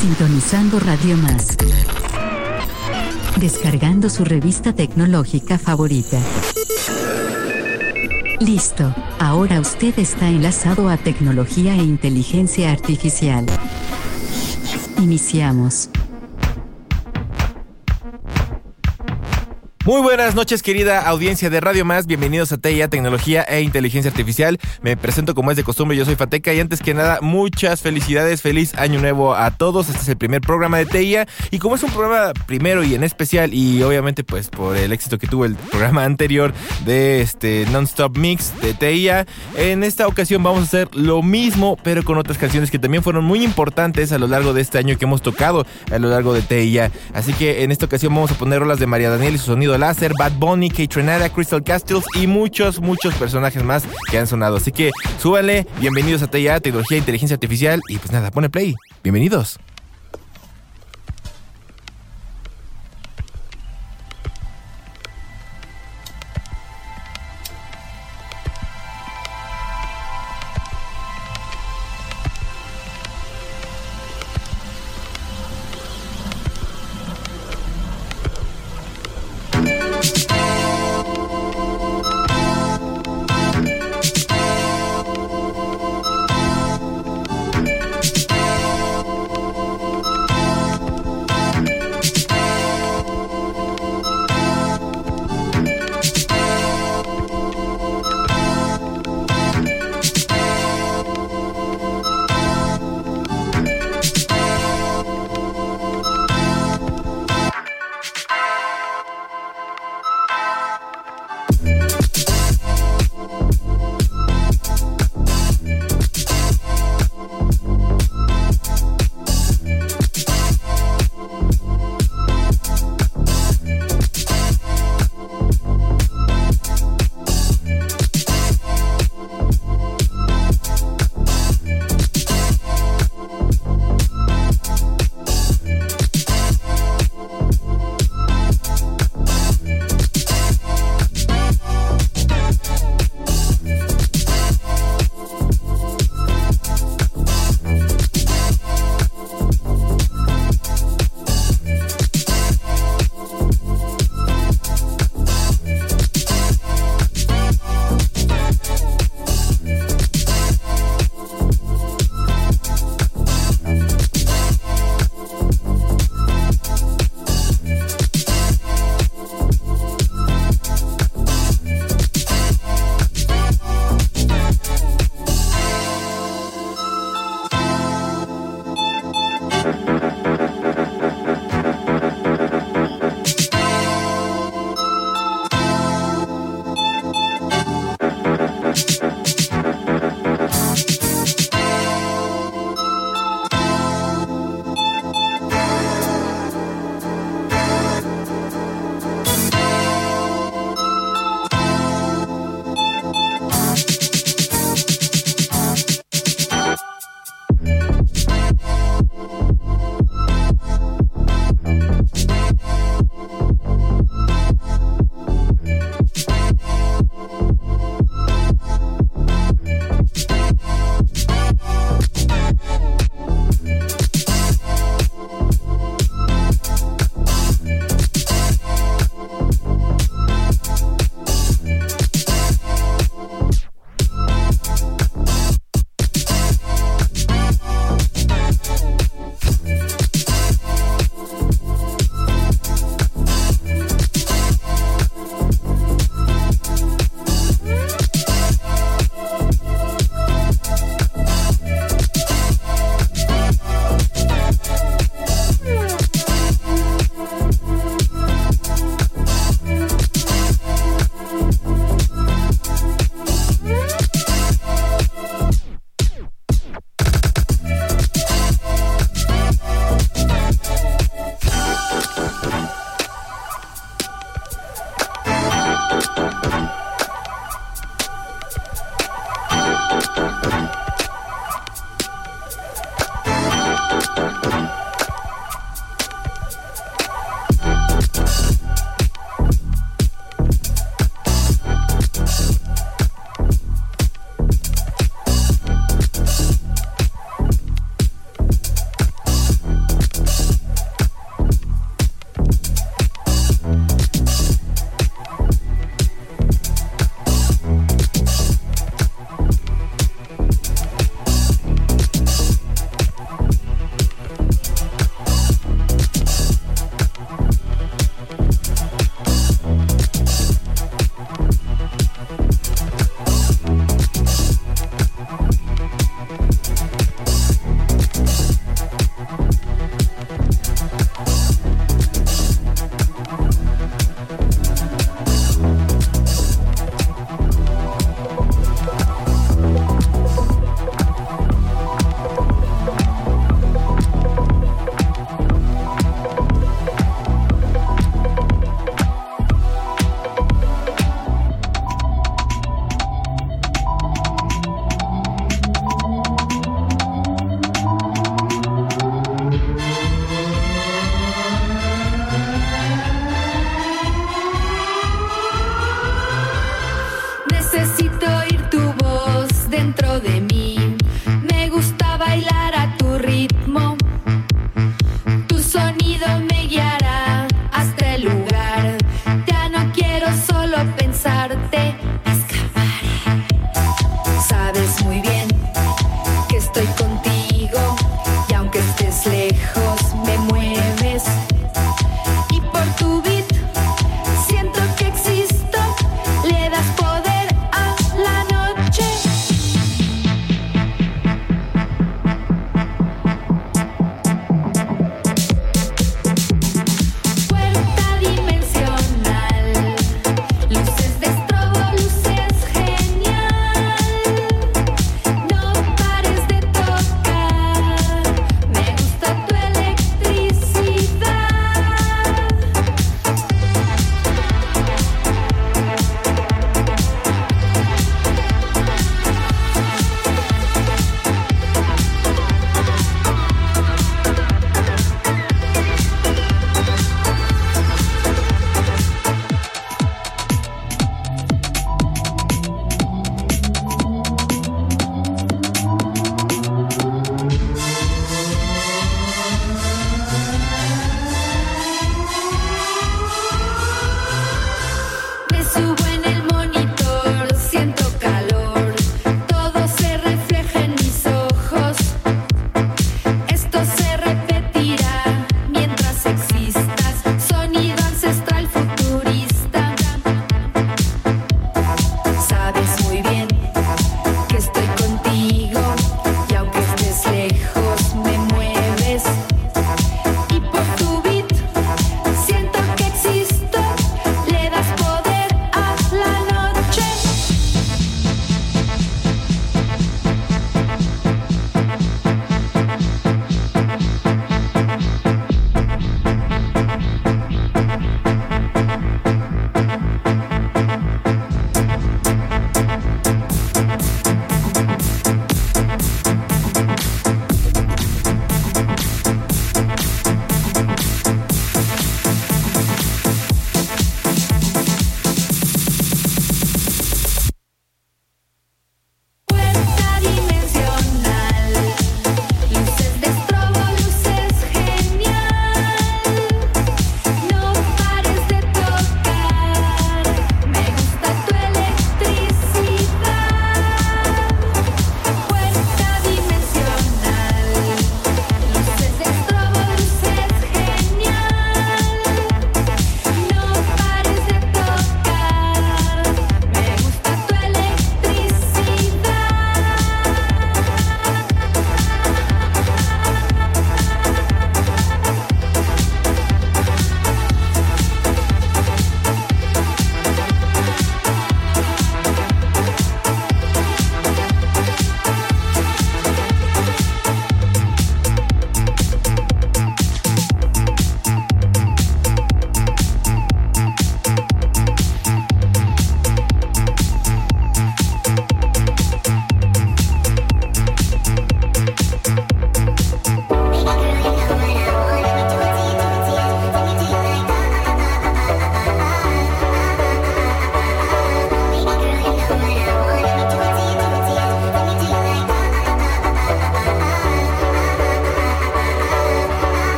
Sintonizando Radio Más. Descargando su revista tecnológica favorita. Listo, ahora usted está enlazado a tecnología e inteligencia artificial. Iniciamos. Muy buenas noches, querida audiencia de Radio Más. Bienvenidos a TIA, Tecnología e Inteligencia Artificial. Me presento como es de costumbre, yo soy Fateca y antes que nada, muchas felicidades, feliz año nuevo a todos. Este es el primer programa de TIA y como es un programa primero y en especial y obviamente pues por el éxito que tuvo el programa anterior de este Non-Stop Mix de TIA, en esta ocasión vamos a hacer lo mismo pero con otras canciones que también fueron muy importantes a lo largo de este año que hemos tocado a lo largo de TIA. Así que en esta ocasión vamos a poner rolas de María Daniel y su sonido Láser, Bad Bunny, Kate Renata, Crystal Castles y muchos, muchos personajes más que han sonado. Así que súbanle, bienvenidos a TIA, Tecnología e Inteligencia Artificial. Y pues nada, pone play. Bienvenidos.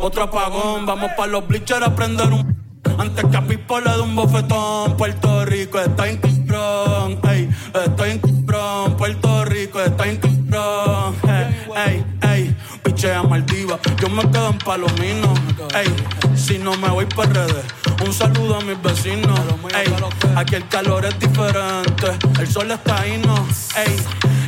Otro apagón. Vamos pa' los bleachers a prender un. Antes que a Pipo le dé un bofetón. Puerto Rico está en cabrón. Ey, está en cabrón. Puerto Rico está en cabrón. Ey, ey, pichea Maldiva. Yo me quedo en Palomino. Ey, si no me voy para redes. Un saludo a mis vecinos. Ey, aquí el calor es diferente. El sol está ahí, no. Ey,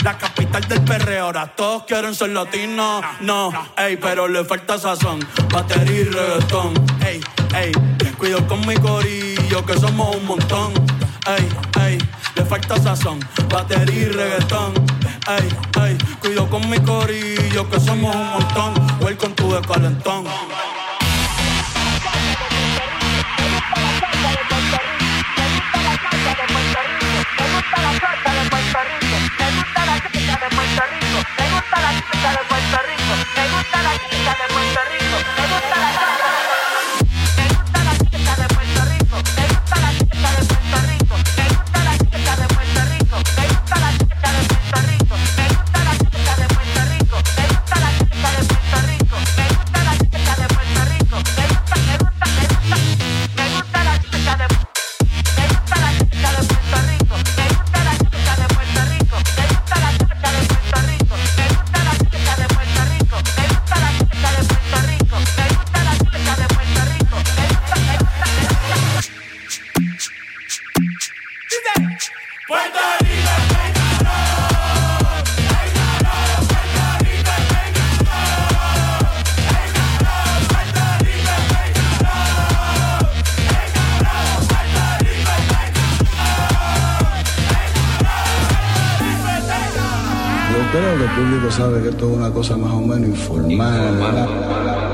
la capital del perreo. Ahora todos quieren ser latinos. No, ey, pero le falta sazón. Batería y reggaetón. Ey, ey, cuido con mi corillo que somos un montón. Ey, ey, le falta sazón. Batería y reggaetón. Ey, ey, cuido con mi corillo que somos un montón. Welcome to the calentón. Creo que el público sabe que esto es una cosa más o menos informal.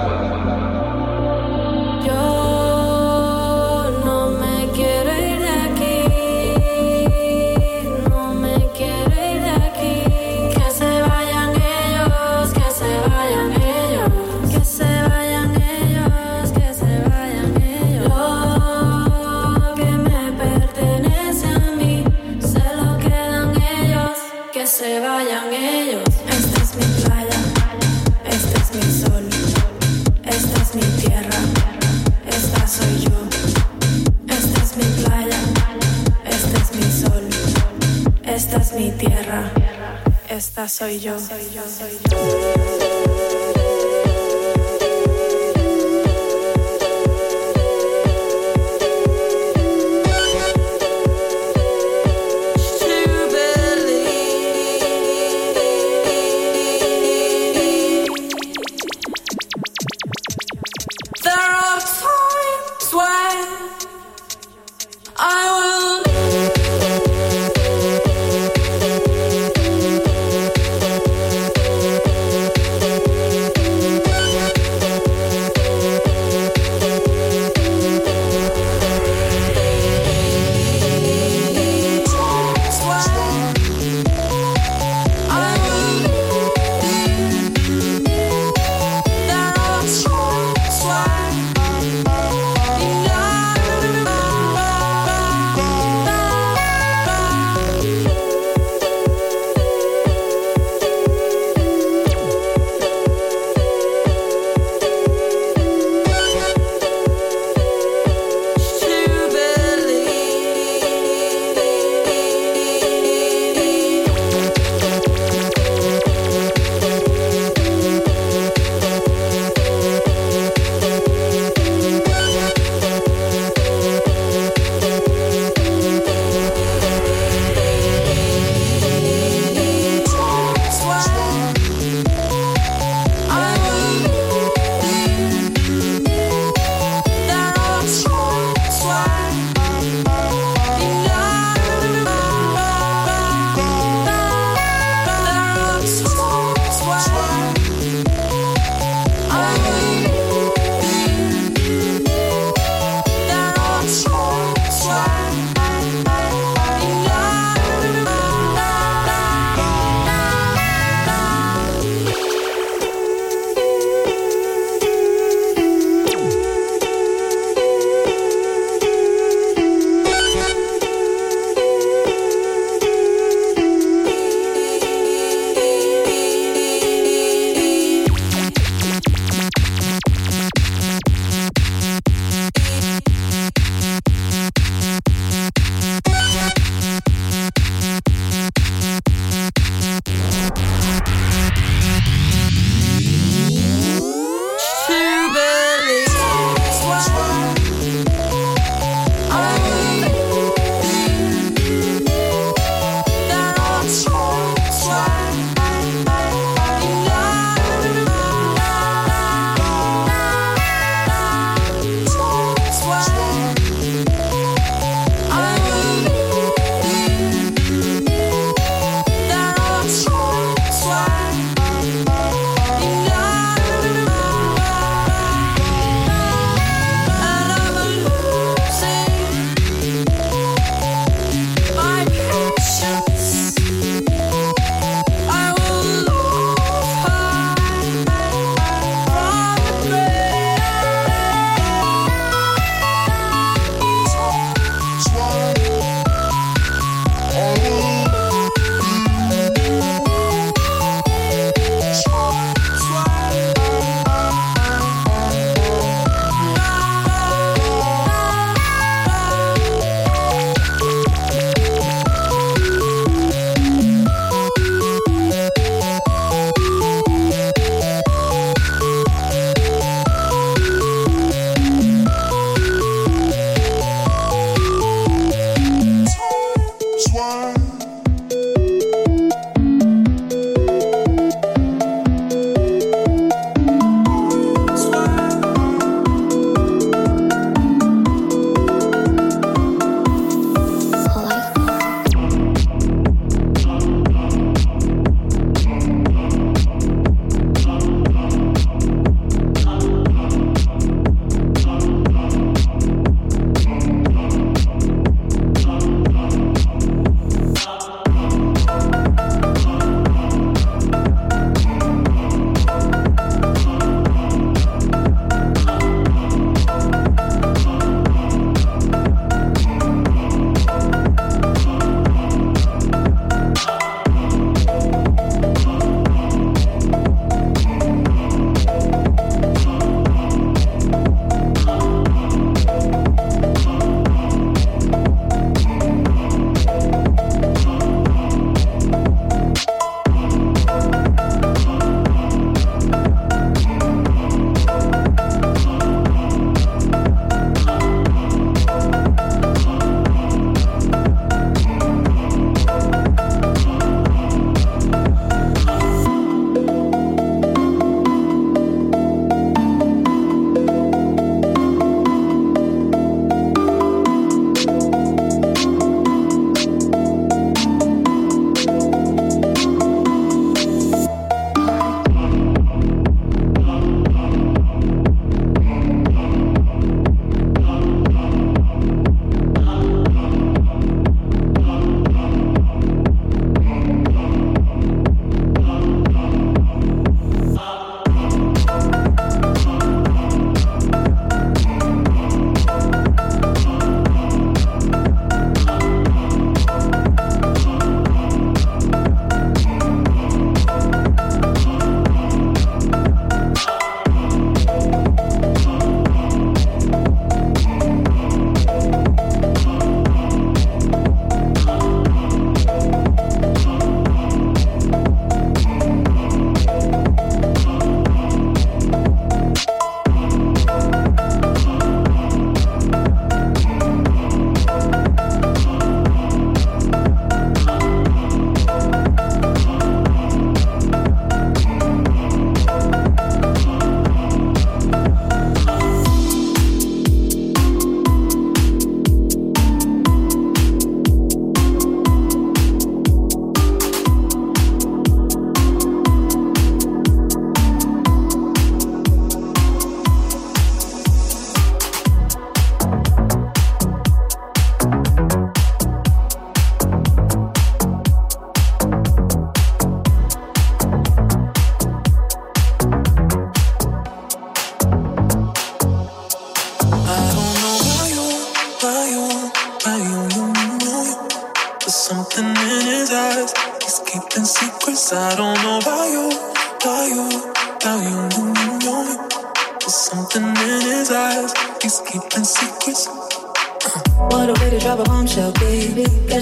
Esta soy yo. There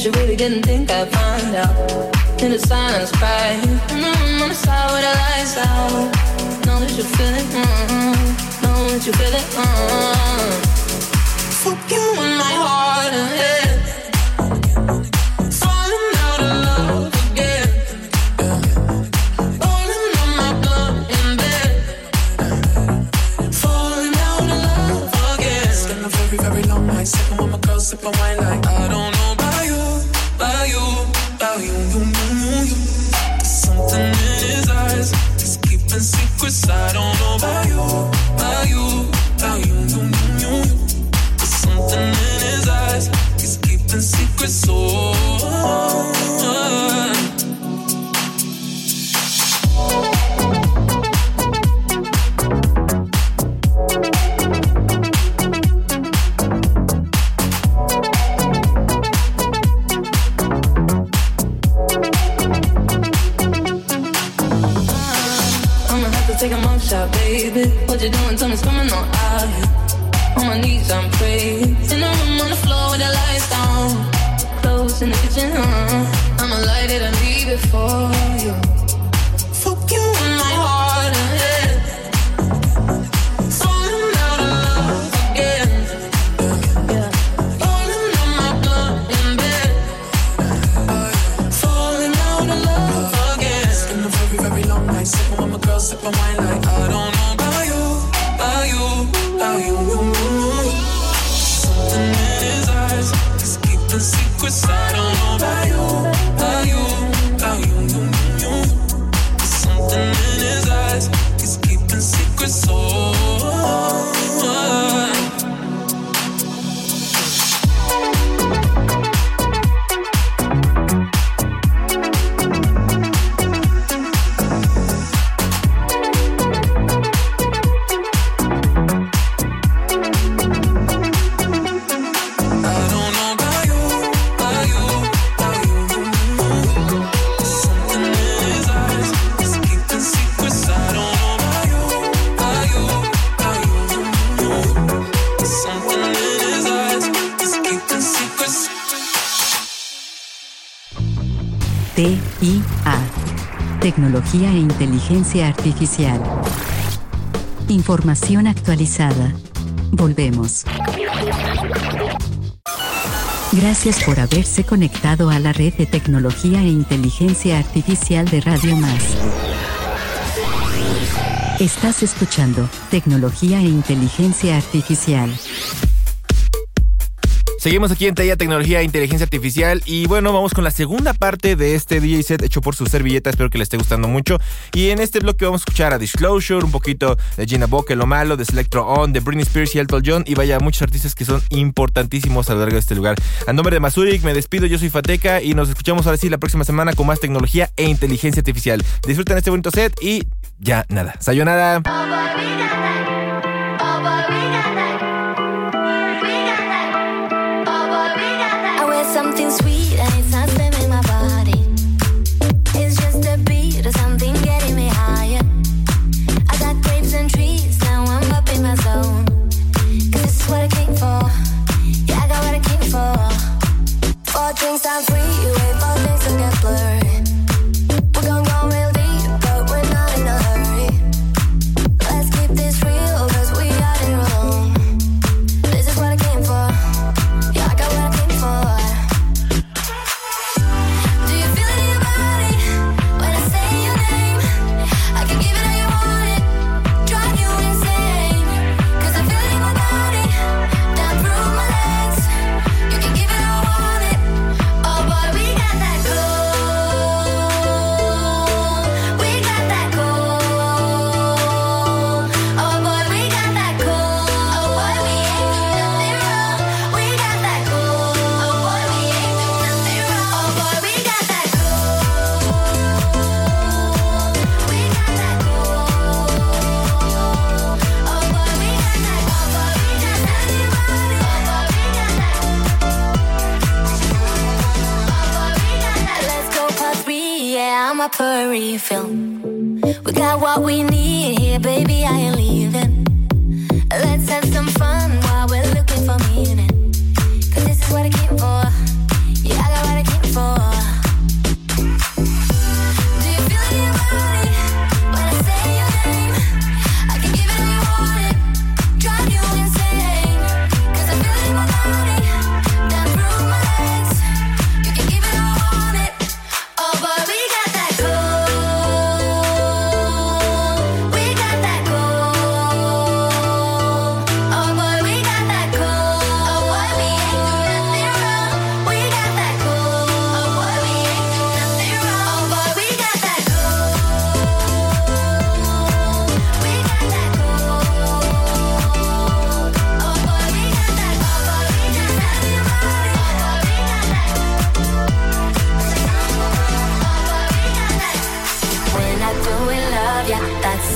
baby. You really didn't think I'd find out. In the silence, crying. Mm-hmm, on the side with the lights out. Know that you feel it. Mm-hmm. Know that you feel it. Mm-hmm. Fuck you in my heart and head. Sipping with my sipping wine like I don't secrets. I don't know about you, about you, about you, you, you, you, you. There's something in his eyes. He's keeping secrets. Oh. My knees, I'm praying. In the room on the floor with the lights down. Clothes in the kitchen, uh. I'ma light it and leave it for Tecnología e inteligencia artificial. Información actualizada. Volvemos. Gracias por haberse conectado a la red de tecnología e inteligencia artificial de Radio Más. Estás escuchando Tecnología e Inteligencia Artificial. Seguimos aquí en Talla Tecnología e Inteligencia Artificial y bueno, vamos con la segunda parte de este DJ set hecho por su servilleta, espero que les esté gustando mucho. Y en este bloque vamos a escuchar a Disclosure, un poquito de Gina Boque, Lo Malo, de Selectro On, de Britney Spears y Elton John y vaya, muchos artistas que son importantísimos a lo largo de este lugar. A nombre de Masurik, me despido, yo soy Fateca y nos escuchamos ahora sí la próxima semana con más tecnología e inteligencia artificial. Disfruten este bonito set y ya nada. Sayonara. Things I'm free. You for things to get blurred.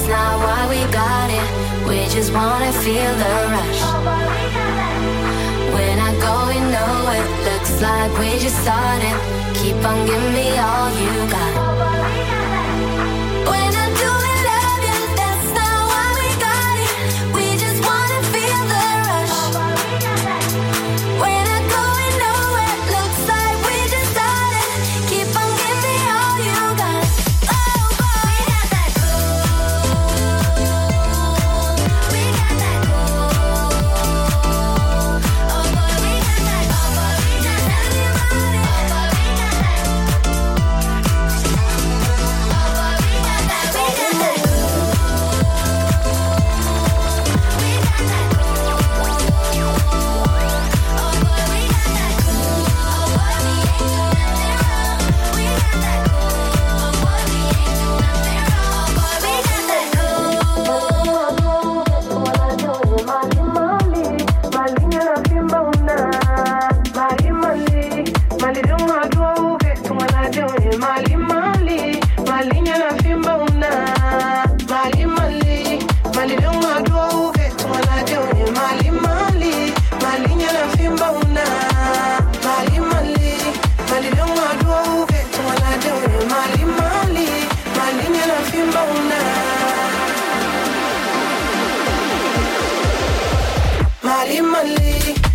not why we got it. We just wanna feel the rush. We're not going nowhere. Looks like we just started. Keep on giving me all you got. Imali.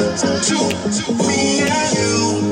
to me and you.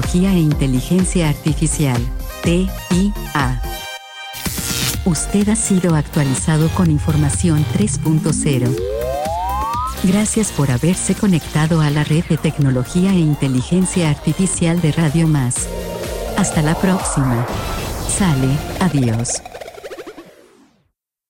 Tecnología e Inteligencia Artificial. TIA. Usted ha sido actualizado con información 3.0. Gracias por haberse conectado a la red de tecnología e inteligencia artificial de Radio Más. Hasta la próxima. Sale, adiós.